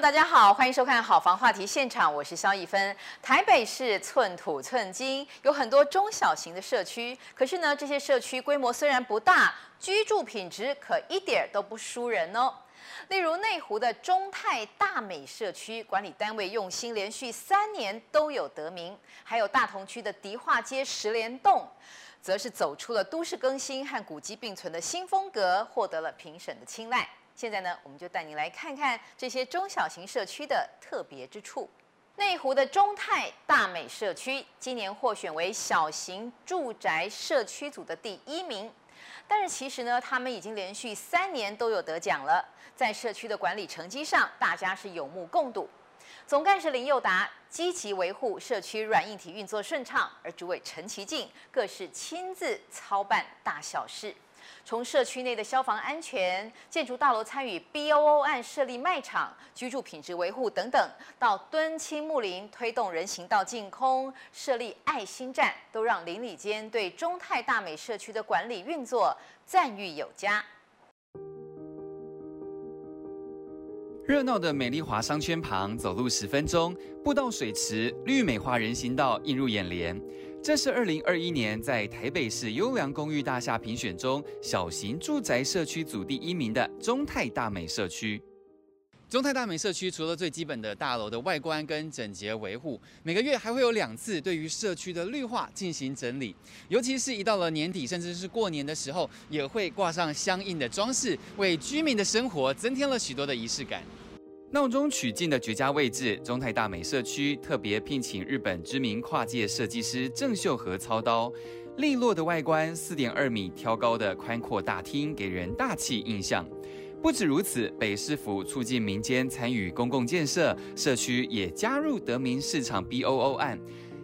大家好，欢迎收看《好房话题现场》，我是萧逸芬。台北市寸土寸金，有很多中小型的社区，可是呢，这些社区规模虽然不大，居住品质可一点都不输人哦。例如内湖的中泰大美社区，管理单位用心，连续三年都有得名；还有大同区的迪化街十连栋，则是走出了都市更新和古迹并存的新风格，获得了评审的青睐。现在呢，我们就带您来看看这些中小型社区的特别之处。内湖的中泰大美社区今年获选为小型住宅社区组的第一名，但是其实呢，他们已经连续三年都有得奖了。在社区的管理成绩上，大家是有目共睹。总干事林宥达积极维护社区软硬体运作顺畅，而主委陈其进更是亲自操办大小事。从社区内的消防安全、建筑大楼参与 BOO 案设立卖场、居住品质维护等等，到敦亲睦邻推动人行道净空、设立爱心站，都让邻里间对中泰大美社区的管理运作赞誉有加。热闹的美丽华商圈旁，走路十分钟，步道、水池、绿美化人行道映入眼帘。这是二零二一年在台北市优良公寓大厦评选中小型住宅社区组第一名的中泰大美社区。中泰大美社区除了最基本的大楼的外观跟整洁维护，每个月还会有两次对于社区的绿化进行整理，尤其是一到了年底，甚至是过年的时候，也会挂上相应的装饰，为居民的生活增添了许多的仪式感。闹中取静的绝佳位置，中泰大美社区特别聘请日本知名跨界设计师郑秀和操刀，利落的外观，四点二米挑高的宽阔大厅，给人大气印象。不止如此，北市府促进民间参与公共建设，社区也加入得名市场 BOO 案，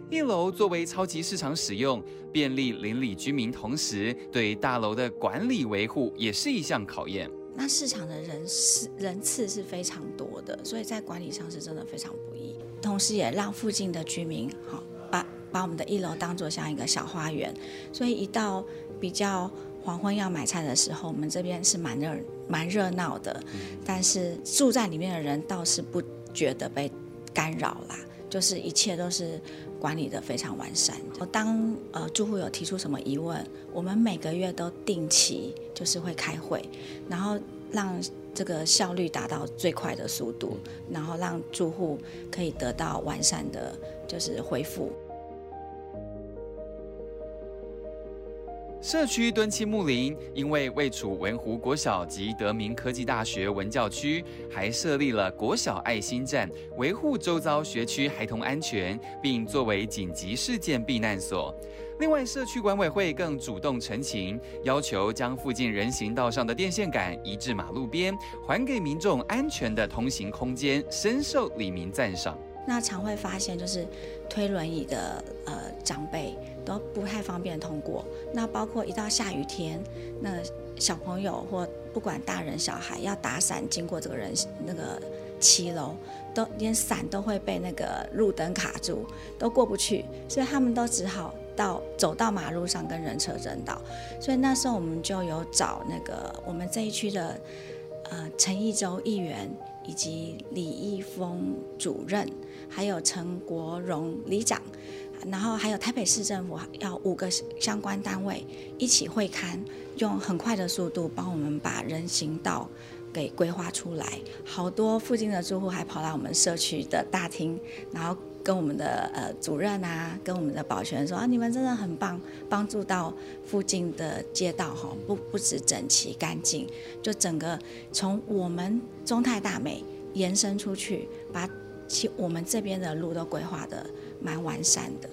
一楼作为超级市场使用，便利邻里居民，同时对大楼的管理维护也是一项考验。那市场的人是人次是非常多的，所以在管理上是真的非常不易。同时也让附近的居民好把把我们的一楼当做像一个小花园，所以一到比较黄昏要买菜的时候，我们这边是蛮热蛮热闹的。但是住在里面的人倒是不觉得被干扰啦，就是一切都是管理的非常完善。当呃住户有提出什么疑问，我们每个月都定期就是会开会，然后让这个效率达到最快的速度，然后让住户可以得到完善的，就是回复。社区敦亲睦邻，因为位处文湖国小及德明科技大学文教区，还设立了国小爱心站，维护周遭学区孩童安全，并作为紧急事件避难所。另外，社区管委会更主动澄清，要求将附近人行道上的电线杆移至马路边，还给民众安全的通行空间，深受里民赞赏。那常会发现，就是推轮椅的呃长辈都不太方便通过。那包括一到下雨天，那小朋友或不管大人小孩要打伞经过这个人那个骑楼，都连伞都会被那个路灯卡住，都过不去。所以他们都只好到走到马路上跟人车争道。所以那时候我们就有找那个我们这一区的呃陈义洲议员。以及李义峰主任，还有陈国荣里长，然后还有台北市政府要五个相关单位一起会勘，用很快的速度帮我们把人行道给规划出来。好多附近的住户还跑来我们社区的大厅，然后。跟我们的呃主任啊，跟我们的保全说啊，你们真的很棒，帮助到附近的街道哈，不不止整齐干净，就整个从我们中泰大美延伸出去，把其我们这边的路都规划得蛮完善的。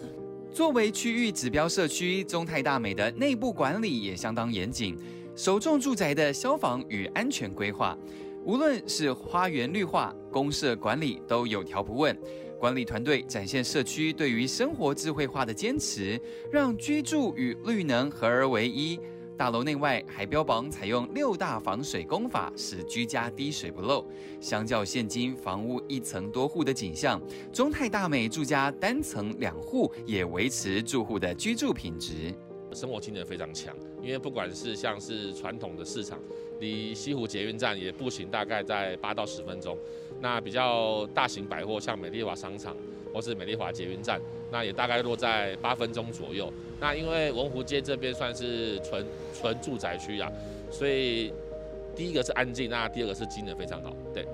作为区域指标社区，中泰大美的内部管理也相当严谨，首重住宅的消防与安全规划，无论是花园绿化、公社管理，都有条不紊。管理团队展现社区对于生活智慧化的坚持，让居住与绿能合而为一。大楼内外还标榜采用六大防水工法，使居家滴水不漏。相较现今房屋一层多户的景象，中泰大美住家单层两户也维持住户的居住品质。生活机能非常强，因为不管是像是传统的市场，离西湖捷运站也步行大概在八到十分钟。那比较大型百货，像美丽华商场或是美丽华捷运站，那也大概落在八分钟左右。那因为文湖街这边算是纯纯住宅区啊，所以第一个是安静，那第二个是机能非常好。对，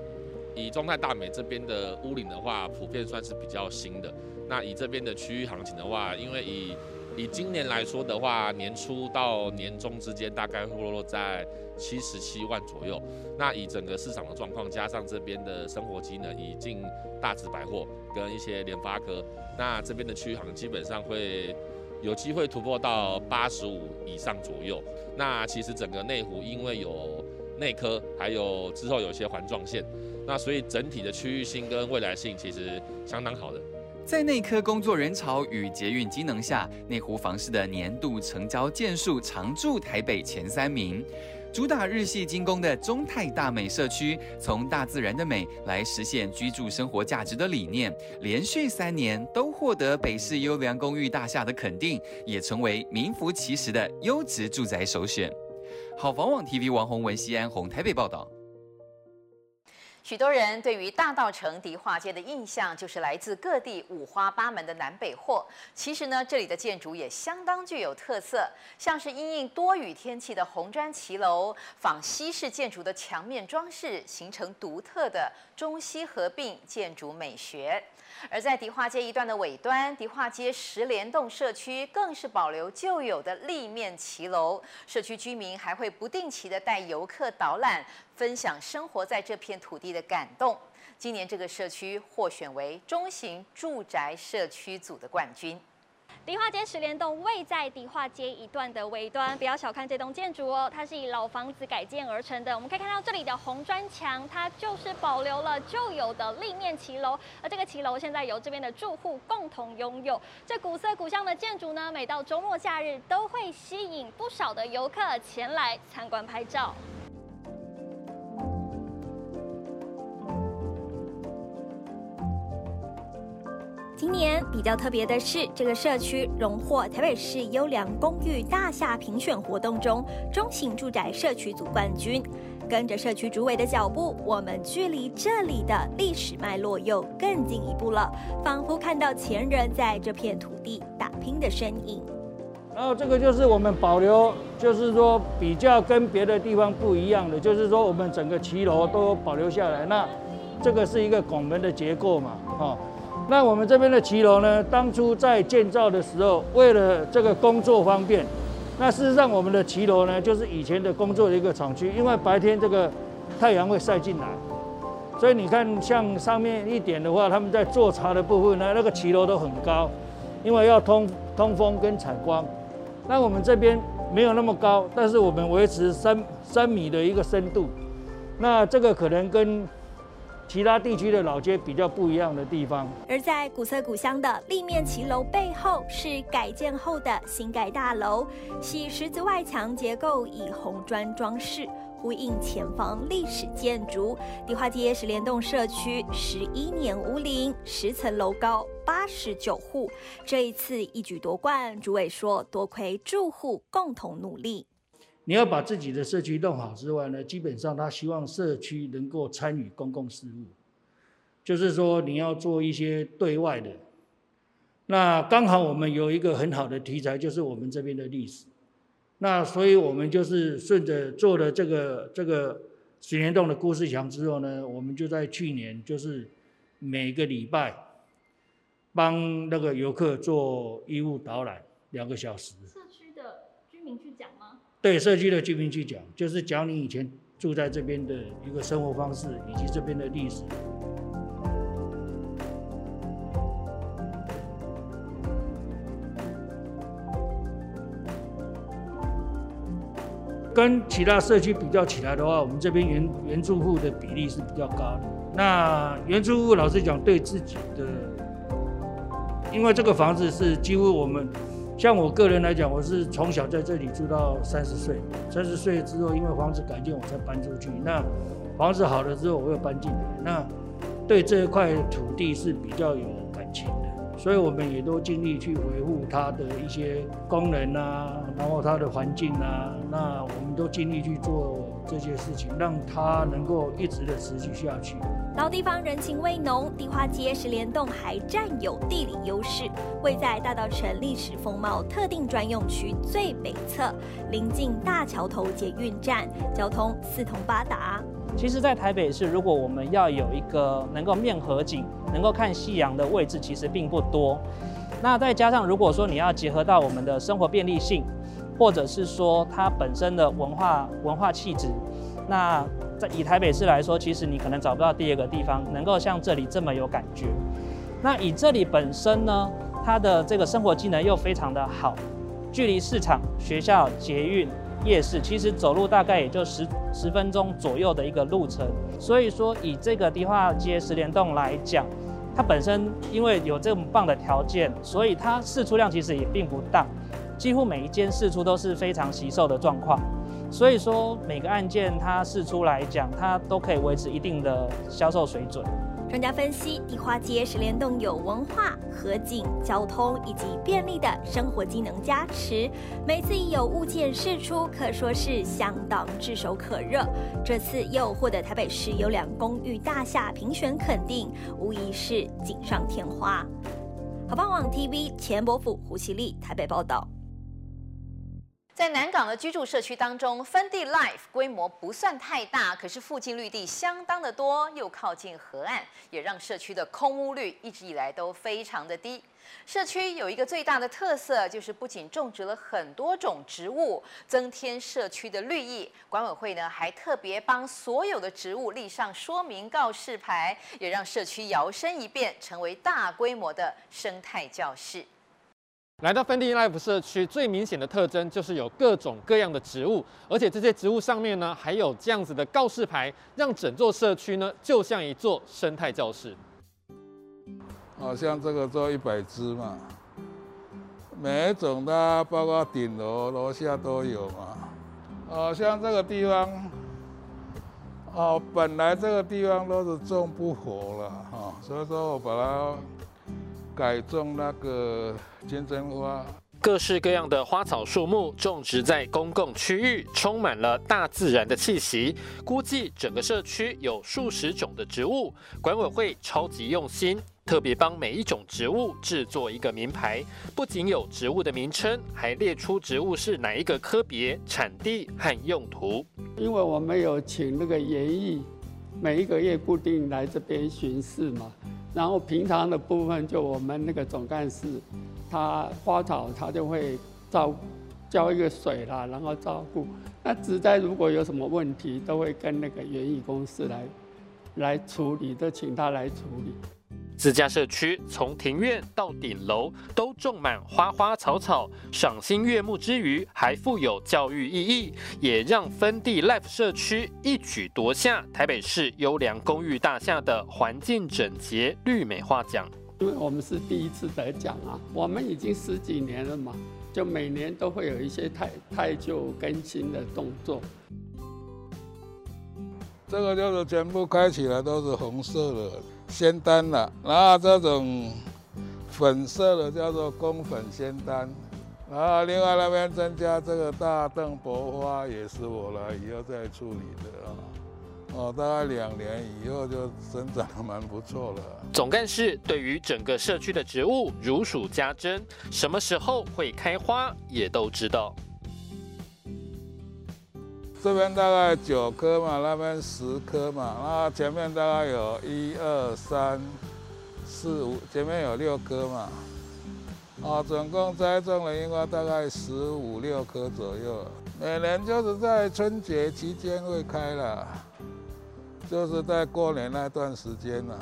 以中泰大美这边的屋龄的话，普遍算是比较新的。那以这边的区域行情的话，因为以以今年来说的话，年初到年终之间大概会落在七十七万左右。那以整个市场的状况，加上这边的生活机能，以进大直百货跟一些联发科，那这边的区行基本上会有机会突破到八十五以上左右。那其实整个内湖因为有内科，还有之后有些环状线，那所以整体的区域性跟未来性其实相当好的。在内科工作人潮与捷运机能下，内湖房市的年度成交件数常驻台北前三名。主打日系精工的中泰大美社区，从大自然的美来实现居住生活价值的理念，连续三年都获得北市优良公寓大厦的肯定，也成为名副其实的优质住宅首选。好房网 TV 王宏文、西安红台北报道。许多人对于大道城迪化街的印象就是来自各地五花八门的南北货。其实呢，这里的建筑也相当具有特色，像是因应多雨天气的红砖骑楼，仿西式建筑的墙面装饰，形成独特的中西合并建筑美学。而在迪化街一段的尾端，迪化街十联栋社区更是保留旧有的立面骑楼，社区居民还会不定期的带游客导览，分享生活在这片土地的感动。今年这个社区获选为中型住宅社区组的冠军。迪化街十连栋位在迪化街一段的尾端，不要小看这栋建筑哦，它是以老房子改建而成的。我们可以看到这里的红砖墙，它就是保留了旧有的立面骑楼，而这个骑楼现在由这边的住户共同拥有。这古色古香的建筑呢，每到周末假日都会吸引不少的游客前来参观拍照。今年比较特别的是，这个社区荣获台北市优良公寓大厦评选活动中中型住宅社区组冠军。跟着社区主委的脚步，我们距离这里的历史脉络又更进一步了，仿佛看到前人在这片土地打拼的身影。然后这个就是我们保留，就是说比较跟别的地方不一样的，就是说我们整个骑楼都保留下来。那这个是一个拱门的结构嘛，哈。那我们这边的骑楼呢，当初在建造的时候，为了这个工作方便，那事实上我们的骑楼呢，就是以前的工作的一个厂区，因为白天这个太阳会晒进来，所以你看像上面一点的话，他们在做茶的部分呢，那个骑楼都很高，因为要通通风跟采光。那我们这边没有那么高，但是我们维持三三米的一个深度，那这个可能跟。其他地区的老街比较不一样的地方，而在古色古香的立面骑楼背后，是改建后的新盖大楼，其十字外墙结构以红砖装饰，呼应前方历史建筑。迪化街十联栋社区十一年屋龄，十层楼高，八十九户，这一次一举夺冠，主委说多亏住户共同努力。你要把自己的社区弄好之外呢，基本上他希望社区能够参与公共事务，就是说你要做一些对外的。那刚好我们有一个很好的题材，就是我们这边的历史。那所以我们就是顺着做了这个这个水帘洞的故事墙之后呢，我们就在去年就是每个礼拜帮那个游客做义务导览两个小时。对社区的居民去讲，就是讲你以前住在这边的一个生活方式，以及这边的历史。跟其他社区比较起来的话，我们这边原原住户的比例是比较高的。那原住户老实讲，对自己的，因为这个房子是几乎我们。像我个人来讲，我是从小在这里住到三十岁，三十岁之后，因为房子改建，我才搬出去。那房子好了之后，我又搬进来。那对这块土地是比较有感情的。所以我们也都尽力去维护它的一些功能啊，然后它的环境啊，那我们都尽力去做这些事情，让它能够一直的持续下去。老地方人情味浓，地花街十连栋还占有地理优势，位在大稻埕历史风貌特定专用区最北侧，临近大桥头捷运站，交通四通八达。其实，在台北市，如果我们要有一个能够面河景、能够看夕阳的位置，其实并不多。那再加上，如果说你要结合到我们的生活便利性，或者是说它本身的文化文化气质，那在以台北市来说，其实你可能找不到第二个地方能够像这里这么有感觉。那以这里本身呢，它的这个生活机能又非常的好，距离市场、学校、捷运、夜市，其实走路大概也就十十分钟左右的一个路程。所以说，以这个迪化街十连栋来讲，它本身因为有这么棒的条件，所以它释出量其实也并不大，几乎每一间释出都是非常惜售的状况。所以说，每个案件它释出来讲，它都可以维持一定的销售水准。专家分析，迪化街十连栋有文化、河景、交通以及便利的生活机能加持，每次一有物件释出，可说是相当炙手可热。这次又获得台北市优良公寓大厦评选肯定，无疑是锦上添花。好棒网 TV 钱伯甫、胡其丽台北报道。在南港的居住社区当中，分地 Life 规模不算太大，可是附近绿地相当的多，又靠近河岸，也让社区的空屋率一直以来都非常的低。社区有一个最大的特色，就是不仅种植了很多种植物，增添社区的绿意。管委会呢还特别帮所有的植物立上说明告示牌，也让社区摇身一变，成为大规模的生态教室。来到芬蒂 Life 社区，最明显的特征就是有各种各样的植物，而且这些植物上面呢，还有这样子的告示牌，让整座社区呢，就像一座生态教室。好像这个做一百只嘛，每一种的，包括顶楼、楼下都有嘛。好像这个地方，哦，本来这个地方都是种不活了哈，所以说我把它。改种那个金针花，各式各样的花草树木种植在公共区域，充满了大自然的气息。估计整个社区有数十种的植物，管委会超级用心，特别帮每一种植物制作一个名牌，不仅有植物的名称，还列出植物是哪一个科别、产地和用途。因为我们有请那个园艺，每一个月固定来这边巡视嘛。然后平常的部分，就我们那个总干事，他花草他就会照浇一个水啦，然后照顾。那植栽如果有什么问题，都会跟那个园艺公司来来处理，都请他来处理。自家社区从庭院到顶楼都种满花花草草，赏心悦目之余，还富有教育意义，也让分地 Life 社区一举夺下台北市优良公寓大厦的环境整洁绿美化奖。因为我们是第一次得奖啊，我们已经十几年了嘛，就每年都会有一些太太旧更新的动作。这个就是全部开起来都是红色的。仙丹了，然后这种粉色的叫做宫粉仙丹，然后另外那边增加这个大邓薄花，也是我来以后再处理的啊。哦，大概两年以后就生长的蛮不错了。总干事对于整个社区的植物如数家珍，什么时候会开花也都知道。这边大概九棵嘛，那边十棵嘛，那前面大概有一二三四五，前面有六棵嘛，啊，总共栽种了应该大概十五六棵左右。每年就是在春节期间会开了，就是在过年那段时间了。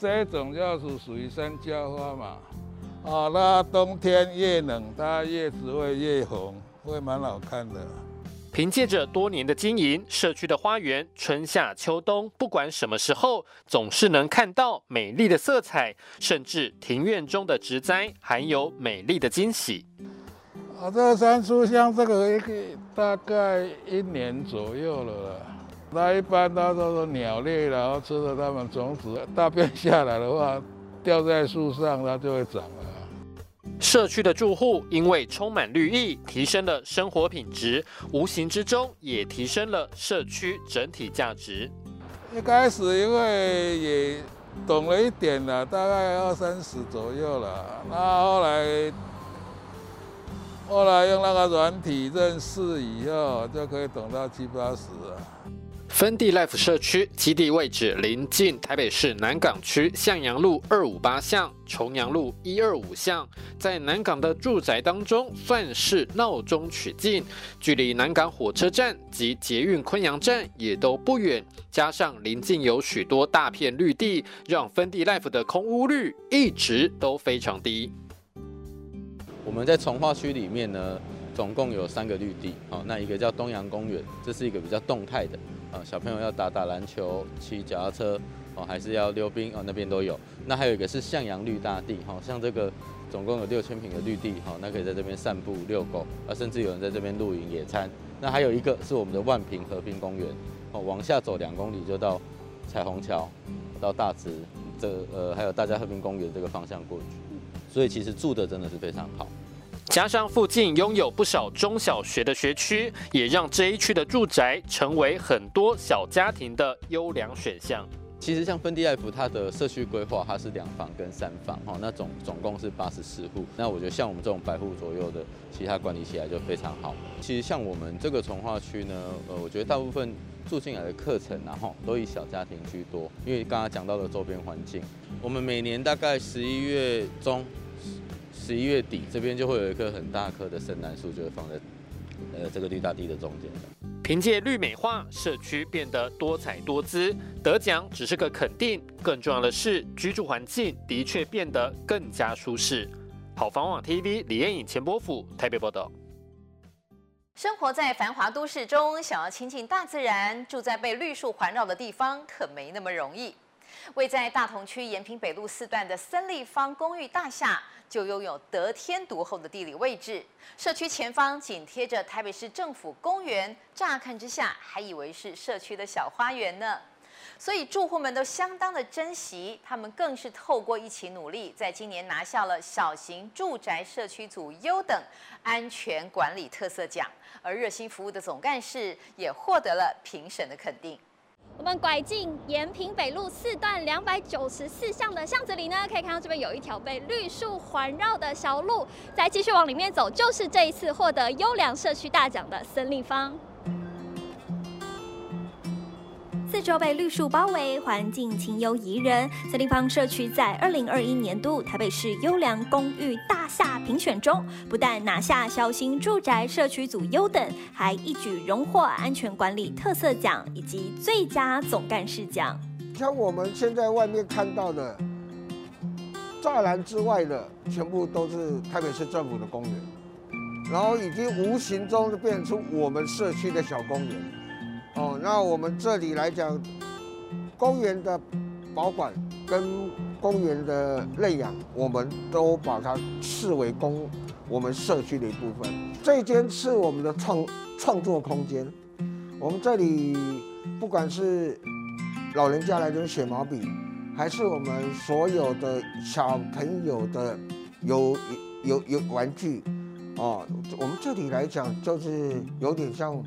这种就是属于山椒花嘛，啊，那冬天越冷，它叶子会越红，会蛮好看的。凭借着多年的经营，社区的花园春夏秋冬，不管什么时候，总是能看到美丽的色彩，甚至庭院中的植栽还有美丽的惊喜。啊，这个山苏香这个一个大概一年左右了。那一般它都是鸟类，然后吃了它们种子，大便下来的话，掉在树上，它就会长了。社区的住户因为充满绿意，提升了生活品质，无形之中也提升了社区整体价值。一开始因为也懂了一点了，大概二三十左右了。那后来后来用那个软体认识以后，就可以懂到七八十了。芬蒂 Life 社区基地位置临近台北市南港区向阳路二五八巷、重阳路一二五巷，在南港的住宅当中算是闹中取静，距离南港火车站及捷运昆阳站也都不远，加上临近有许多大片绿地，让芬蒂 Life 的空屋率一直都非常低。我们在从化区里面呢，总共有三个绿地，好，那一个叫东阳公园，这是一个比较动态的。啊，小朋友要打打篮球、骑脚踏车，哦，还是要溜冰哦，那边都有。那还有一个是向阳绿大地，哈，像这个总共有六千平的绿地，哈，那可以在这边散步、遛狗，啊，甚至有人在这边露营、野餐。那还有一个是我们的万平和平公园，哦，往下走两公里就到彩虹桥，到大直，这呃还有大家和平公园这个方向过去。所以其实住的真的是非常好。加上附近拥有不少中小学的学区，也让这一区的住宅成为很多小家庭的优良选项。其实像芬蒂 Life 它的社区规划，它是两房跟三房，哈，那总总共是八十四户。那我觉得像我们这种百户左右的，其他管理起来就非常好。其实像我们这个从化区呢，呃，我觉得大部分住进来的课程，然后都以小家庭居多，因为刚刚讲到的周边环境，我们每年大概十一月中。十一月底，这边就会有一棵很大棵的圣诞树，就会放在呃这个绿大地的中间。凭借绿美化，社区变得多彩多姿，得奖只是个肯定，更重要的是居住环境的确变得更加舒适。好房网 TV 李彦颖、钱伯甫台北报道。生活在繁华都市中，想要亲近大自然，住在被绿树环绕的地方，可没那么容易。位在大同区延平北路四段的森立方公寓大厦，就拥有得天独厚的地理位置。社区前方紧贴着台北市政府公园，乍看之下还以为是社区的小花园呢。所以住户们都相当的珍惜，他们更是透过一起努力，在今年拿下了小型住宅社区组优等安全管理特色奖，而热心服务的总干事也获得了评审的肯定。我们拐进延平北路四段两百九十四巷的巷子里呢，可以看到这边有一条被绿树环绕的小路。再继续往里面走，就是这一次获得优良社区大奖的森立方。四周被绿树包围，环境清幽宜人。森立方社区在二零二一年度台北市优良公寓大厦评选中，不但拿下小型住宅社区组优等，还一举荣获安全管理特色奖以及最佳总干事奖。像我们现在外面看到的栅栏之外的，全部都是台北市政府的公园，然后已经无形中就变出我们社区的小公园。哦，那我们这里来讲，公园的保管跟公园的认养，我们都把它视为公我们社区的一部分。这间是我们的创创作空间，我们这里不管是老人家来这写毛笔，还是我们所有的小朋友的有有有玩具，哦，我们这里来讲就是有点像。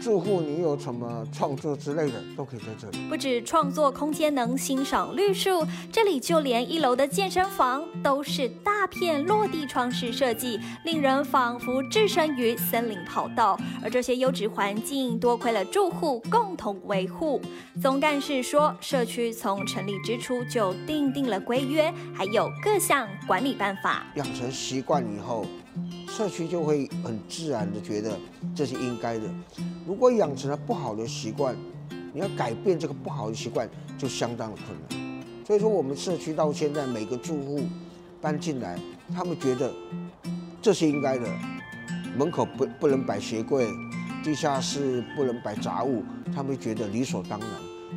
住户，你有什么创作之类的，都可以在这里。不止创作空间能欣赏绿树，这里就连一楼的健身房都是大片落地窗式设计，令人仿佛置身于森林跑道。而这些优质环境，多亏了住户共同维护。总干事说，社区从成立之初就订定了规约，还有各项管理办法。养成习惯以后。社区就会很自然的觉得这是应该的。如果养成了不好的习惯，你要改变这个不好的习惯就相当的困难。所以说，我们社区到现在每个住户搬进来，他们觉得这是应该的。门口不不能摆鞋柜，地下室不能摆杂物，他们觉得理所当然。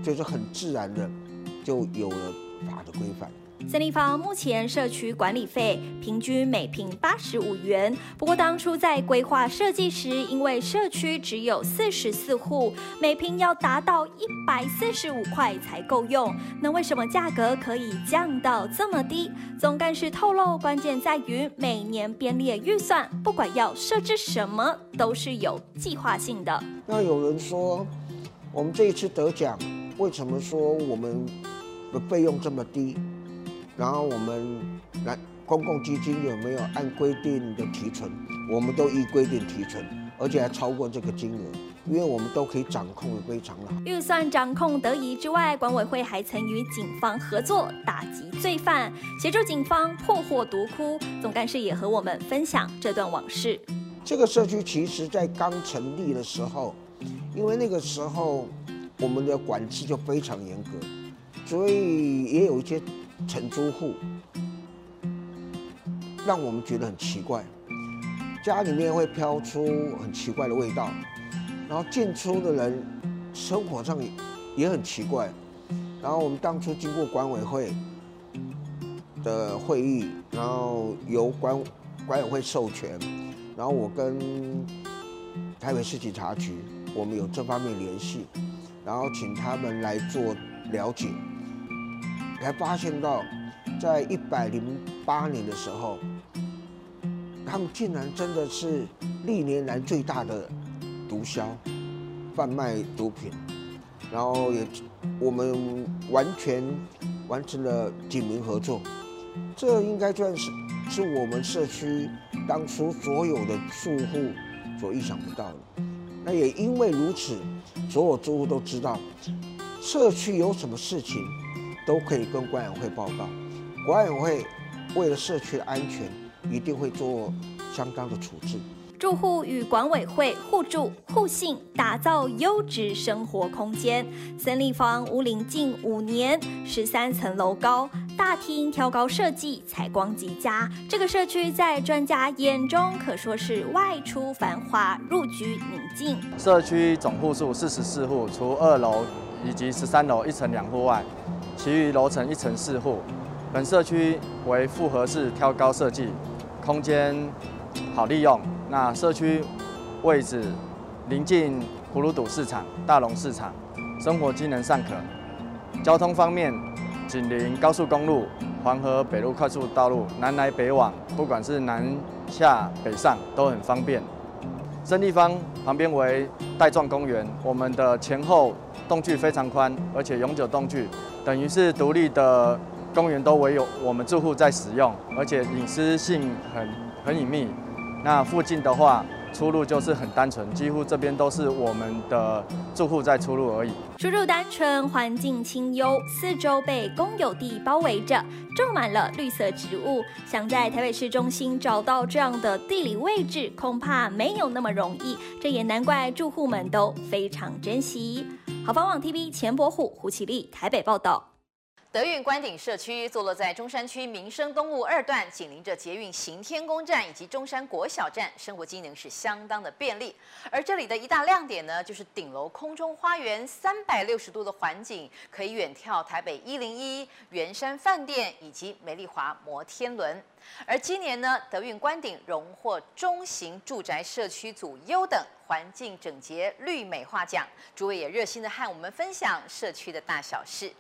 所以说，很自然的就有了法的规范。森丽坊目前社区管理费平均每平八十五元，不过当初在规划设计时，因为社区只有四十四户，每平要达到一百四十五块才够用。那为什么价格可以降到这么低？总干事透露，关键在于每年编列预算，不管要设置什么，都是有计划性的。那有人说，我们这一次得奖，为什么说我们的费用这么低？然后我们来公共基金有没有按规定的提存？我们都依规定提存，而且还超过这个金额，因为我们都可以掌控的非常好。预算掌控得宜之外，管委会还曾与警方合作打击罪犯，协助警方破获毒窟。总干事也和我们分享这段往事。这个社区其实在刚成立的时候，因为那个时候我们的管制就非常严格，所以也有一些。承租户让我们觉得很奇怪，家里面会飘出很奇怪的味道，然后进出的人生活上也很奇怪。然后我们当初经过管委会的会议，然后由管管委会授权，然后我跟台北市警察局，我们有这方面联系，然后请他们来做了解。才发现到，在一百零八年的时候，他们竟然真的是历年来最大的毒枭，贩卖毒品，然后也我们完全完成了警民合作，这应该算是是我们社区当初所有的住户所意想不到的。那也因为如此，所有住户都知道社区有什么事情。都可以跟管委会报告，管委会为了社区的安全，一定会做相当的处置。住户与管委会互助互信，打造优质生活空间。森林房屋龄近五年，十三层楼高，大厅挑高设计，采光极佳。这个社区在专家眼中可说是外出繁华，入居宁静。社区总户数四十四户，除二楼以及十三楼一层两户外。其余楼层一层四户，本社区为复合式挑高设计，空间好利用。那社区位置临近葫芦堵市场、大龙市场，生活机能尚可。交通方面，紧邻高速公路、黄河北路快速道路，南来北往，不管是南下北上都很方便。森丽坊旁边为带状公园，我们的前后栋距非常宽，而且永久栋距。等于是独立的公园都唯有我们住户在使用，而且隐私性很很隐秘。那附近的话，出入就是很单纯，几乎这边都是我们的住户在出入而已。出入单纯，环境清幽，四周被公有地包围着，种满了绿色植物。想在台北市中心找到这样的地理位置，恐怕没有那么容易。这也难怪住户们都非常珍惜。好房网 TV 钱伯虎、胡启立台北报道。德运官邸社区坐落在中山区民生东路二段，紧邻着捷运行天宫站以及中山国小站，生活机能是相当的便利。而这里的一大亮点呢，就是顶楼空中花园三百六十度的环景，可以远眺台北一零一、圆山饭店以及美丽华摩天轮。而今年呢，德运官邸荣获中型住宅社区组优等。环境整洁绿美化奖，诸位也热心的和我们分享社区的大小事。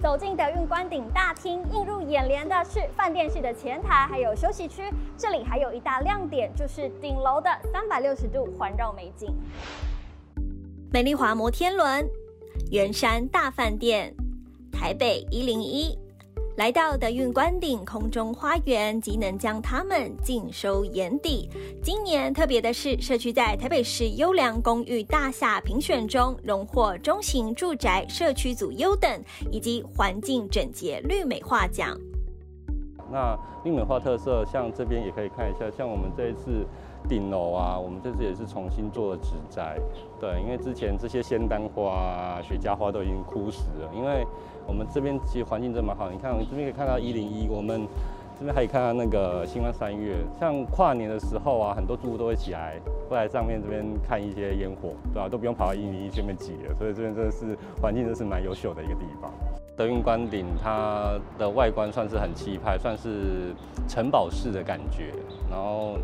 走进德运官邸大厅，映入眼帘的是饭店式的前台，还有休息区。这里还有一大亮点，就是顶楼的三百六十度环绕美景。美丽华摩天轮、圆山大饭店、台北一零一。来到德运官顶空中花园，即能将它们尽收眼底。今年特别的是，社区在台北市优良公寓大厦评选中荣获中型住宅社区组优等，以及环境整洁绿美化奖。那绿美化特色，像这边也可以看一下，像我们这一次顶楼啊，我们这次也是重新做了植栽。对，因为之前这些仙丹花啊、雪茄花都已经枯死了，因为。我们这边其实环境真蛮好，你看，我们这边可以看到一零一，我们这边还可以看到那个新欢三月，像跨年的时候啊，很多住户都会起来，会来上面这边看一些烟火，对吧、啊？都不用跑到一零一这边挤了，所以这边真的是环境，真是蛮优秀的一个地方。德云观顶它的外观算是很气派，算是城堡式的感觉。然后，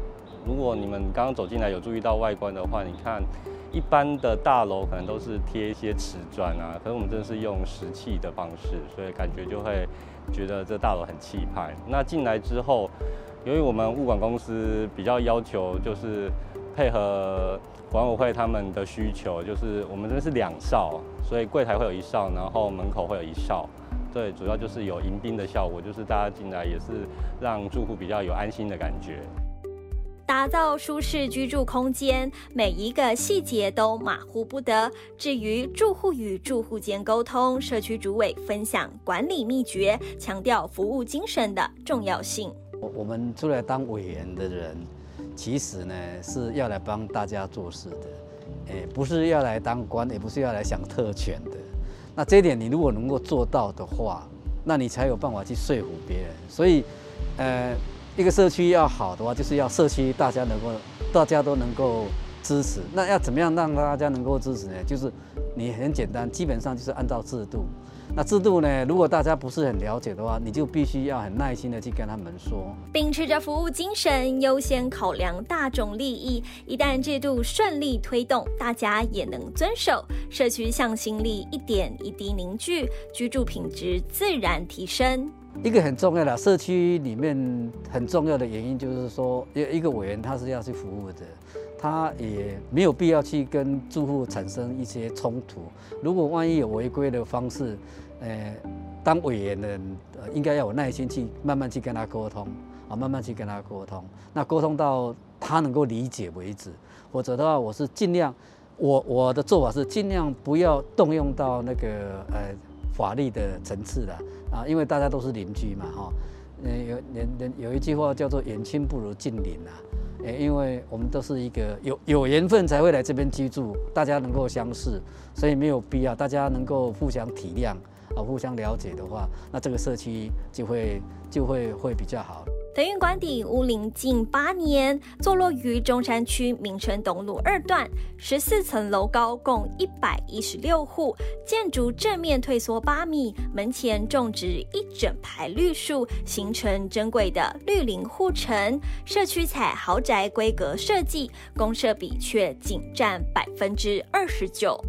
如果你们刚刚走进来有注意到外观的话，你看一般的大楼可能都是贴一些瓷砖啊，可是我们这是用石砌的方式，所以感觉就会。觉得这大楼很气派。那进来之后，由于我们物管公司比较要求，就是配合管委会他们的需求，就是我们这是两哨，所以柜台会有一哨，然后门口会有一哨。对，主要就是有迎宾的效果，就是大家进来也是让住户比较有安心的感觉。打造舒适居住空间，每一个细节都马虎不得。至于住户与住户间沟通，社区主委分享管理秘诀，强调服务精神的重要性。我们出来当委员的人，其实呢是要来帮大家做事的，诶，不是要来当官，也不是要来享特权的。那这一点你如果能够做到的话，那你才有办法去说服别人。所以，呃。一个社区要好的话，就是要社区大家能够，大家都能够支持。那要怎么样让大家能够支持呢？就是你很简单，基本上就是按照制度。那制度呢，如果大家不是很了解的话，你就必须要很耐心的去跟他们说。秉持着服务精神，优先考量大众利益。一旦制度顺利推动，大家也能遵守，社区向心力一点一滴凝聚，居住品质自然提升。一个很重要的社区里面很重要的原因，就是说，一一个委员他是要去服务的，他也没有必要去跟住户产生一些冲突。如果万一有违规的方式，呃，当委员的应该要有耐心去慢慢去跟他沟通啊，慢慢去跟他沟通。那沟通到他能够理解为止，否则的话，我是尽量，我我的做法是尽量不要动用到那个呃。法律的层次的啊，因为大家都是邻居嘛，哈，嗯，有人人有一句话叫做“远亲不如近邻”啊，诶，因为我们都是一个有有缘分才会来这边居住，大家能够相识，所以没有必要，大家能够互相体谅啊，互相了解的话，那这个社区就会就会会比较好。德运官邸屋龄近八年，坐落于中山区民生东路二段，十四层楼高，共一百一十六户，建筑正面退缩八米，门前种植一整排绿树，形成珍贵的绿林护城。社区采豪宅规格设计，公设比却仅占百分之二十九。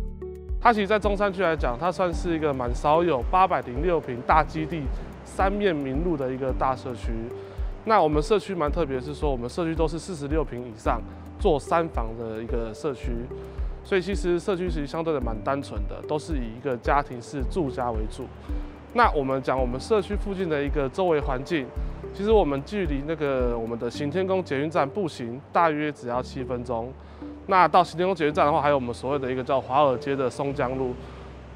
它其实，在中山区来讲，它算是一个蛮少有八百零六平大基地，三面临路的一个大社区。那我们社区蛮特别，是说我们社区都是四十六平以上做三房的一个社区，所以其实社区其实相对的蛮单纯的，都是以一个家庭式住家为主。那我们讲我们社区附近的一个周围环境，其实我们距离那个我们的行天宫捷运站步行大约只要七分钟。那到新天宫捷运站的话，还有我们所谓的一个叫华尔街的松江路。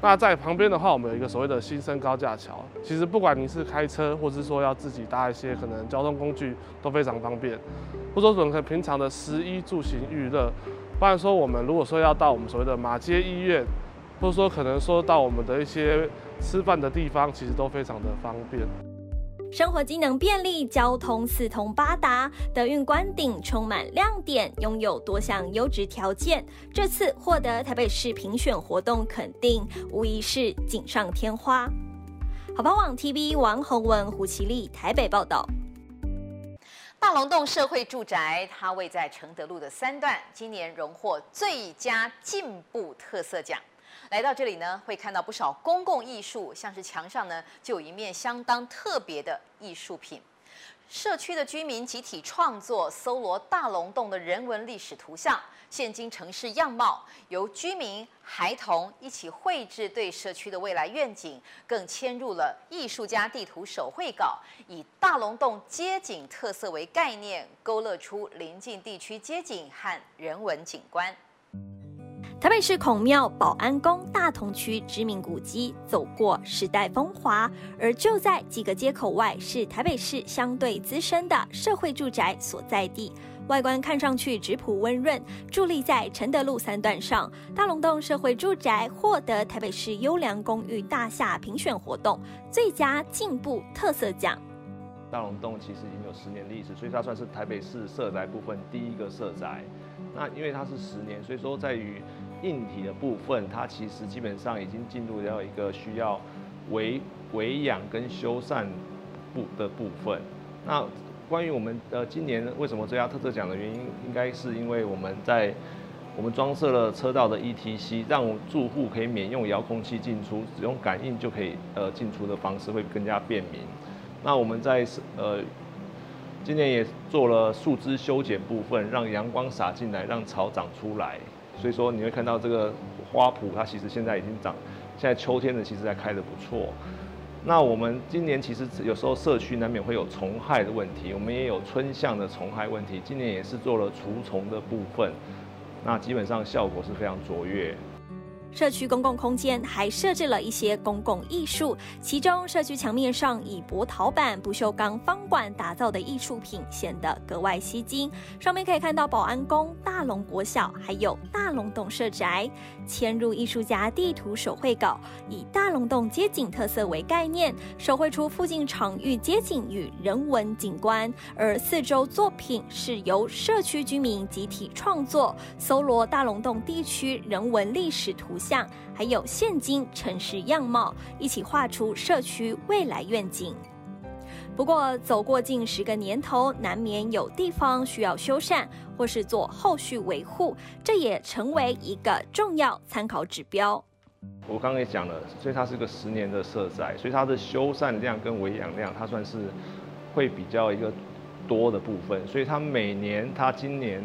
那在旁边的话，我们有一个所谓的新生高架桥。其实不管你是开车，或是说要自己搭一些可能交通工具，都非常方便。或者说，可能平常的食衣住行娱乐，不然说我们如果说要到我们所谓的马街医院，或者说可能说到我们的一些吃饭的地方，其实都非常的方便。生活机能便利，交通四通八达，德运官顶充满亮点，拥有多项优质条件。这次获得台北市评选活动肯定，无疑是锦上添花。好房网 TV 王宏文、胡其丽台北报道。大龙洞社会住宅，它位在承德路的三段，今年荣获最佳进步特色奖。来到这里呢，会看到不少公共艺术，像是墙上呢就有一面相当特别的艺术品。社区的居民集体创作，搜罗大龙洞的人文历史图像，现今城市样貌，由居民、孩童一起绘制对社区的未来愿景，更嵌入了艺术家地图手绘稿，以大龙洞街景特色为概念，勾勒出邻近地区街景和人文景观。台北市孔庙、保安宫、大同区知名古迹，走过时代风华。而就在几个街口外，是台北市相对资深的社会住宅所在地，外观看上去质朴温润。伫立在承德路三段上，大龙洞社会住宅获得台北市优良公寓大厦评选活动最佳进步特色奖。大龙洞其实已经有十年历史，所以它算是台北市社宅部分第一个社宅。那因为它是十年，所以说在于硬体的部分，它其实基本上已经进入到一个需要维维养跟修缮部的部分。那关于我们呃今年为什么最佳特色奖的原因，应该是因为我们在我们装设了车道的 ETC，让住户可以免用遥控器进出，只用感应就可以呃进出的方式会更加便民。那我们在呃今年也做了树枝修剪部分，让阳光洒进来，让草长出来。所以说你会看到这个花圃，它其实现在已经长，现在秋天的其实还开的不错。那我们今年其实有时候社区难免会有虫害的问题，我们也有春象的虫害问题，今年也是做了除虫的部分，那基本上效果是非常卓越。社区公共空间还设置了一些公共艺术，其中社区墙面上以薄陶板、不锈钢方管打造的艺术品显得格外吸睛。上面可以看到保安宫、大龙国小，还有大龙洞社宅。嵌入艺术家地图手绘稿，以大龙洞街景特色为概念，手绘出附近场域街景与人文景观。而四周作品是由社区居民集体创作，搜罗大龙洞地区人文历史图像，还有现今城市样貌，一起画出社区未来愿景。不过，走过近十个年头，难免有地方需要修缮或是做后续维护，这也成为一个重要参考指标。我刚刚也讲了，所以它是个十年的社宅，所以它的修缮量跟维养量，它算是会比较一个多的部分，所以它每年，它今年。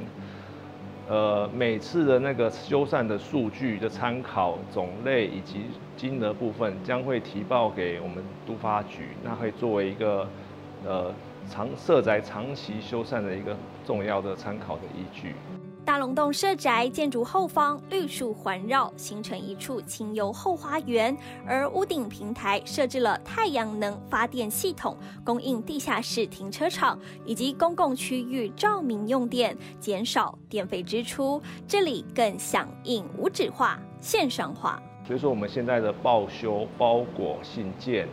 呃，每次的那个修缮的数据的参考种类以及金额部分，将会提报给我们都发局，那会作为一个呃长社宅长期修缮的一个重要的参考的依据。大龙洞社宅建筑后方绿树环绕，形成一处清幽后花园。而屋顶平台设置了太阳能发电系统，供应地下室停车场以及公共区域照明用电，减少电费支出。这里更响应无纸化、线上化。所以说，我们现在的报修、包裹、信件、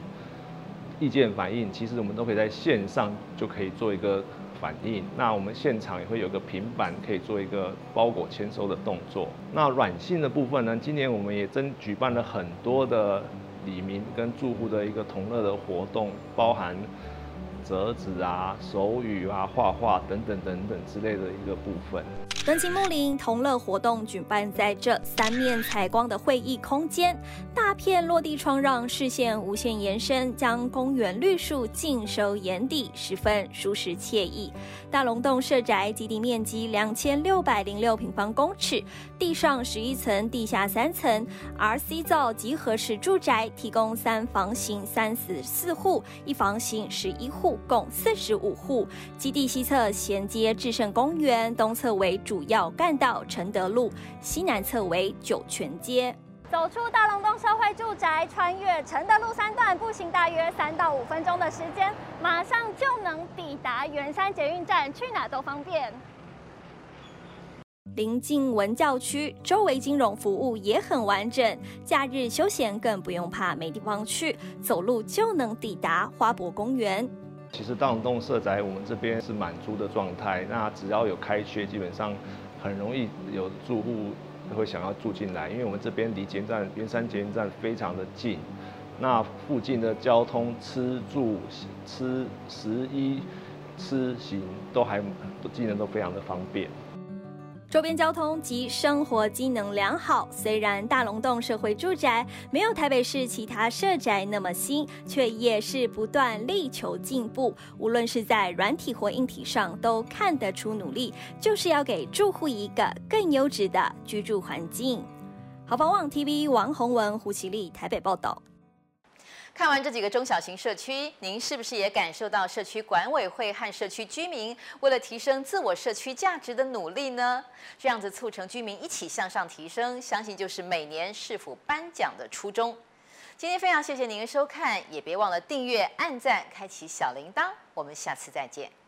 意见反映，其实我们都可以在线上就可以做一个。反应，那我们现场也会有个平板，可以做一个包裹签收的动作。那软性的部分呢？今年我们也真举办了很多的李明跟住户的一个同乐的活动，包含。折纸啊、手语啊、画画等等等等之类的一个部分。敦亲睦邻同乐活动举办在这三面采光的会议空间，大片落地窗让视线无限延伸，将公园绿树尽收眼底，十分舒适惬意。大龙洞社宅基地面积两千六百零六平方公尺，地上十一层，地下三层，RC 造集合式住宅，提供三房型三十四户，一房型十一户。共四十五户，基地西侧衔接至圣公园，东侧为主要干道承德路，西南侧为酒泉街。走出大龙洞社会住宅，穿越承德路三段，步行大约三到五分钟的时间，马上就能抵达圆山捷运站，去哪都方便。临近文教区，周围金融服务也很完整，假日休闲更不用怕没地方去，走路就能抵达花博公园。其实大龙洞社宅我们这边是满租的状态，那只要有开缺，基本上很容易有住户会想要住进来，因为我们这边离捷运站圆山捷运站非常的近，那附近的交通、吃住、吃食衣、吃行都还技能都非常的方便。周边交通及生活机能良好，虽然大龙洞社会住宅没有台北市其他社宅那么新，却也是不断力求进步。无论是在软体或硬体上，都看得出努力，就是要给住户一个更优质的居住环境。好房网 TV 王宏文、胡其丽台北报道。看完这几个中小型社区，您是不是也感受到社区管委会和社区居民为了提升自我社区价值的努力呢？这样子促成居民一起向上提升，相信就是每年市府颁奖的初衷。今天非常谢谢您的收看，也别忘了订阅、按赞、开启小铃铛，我们下次再见。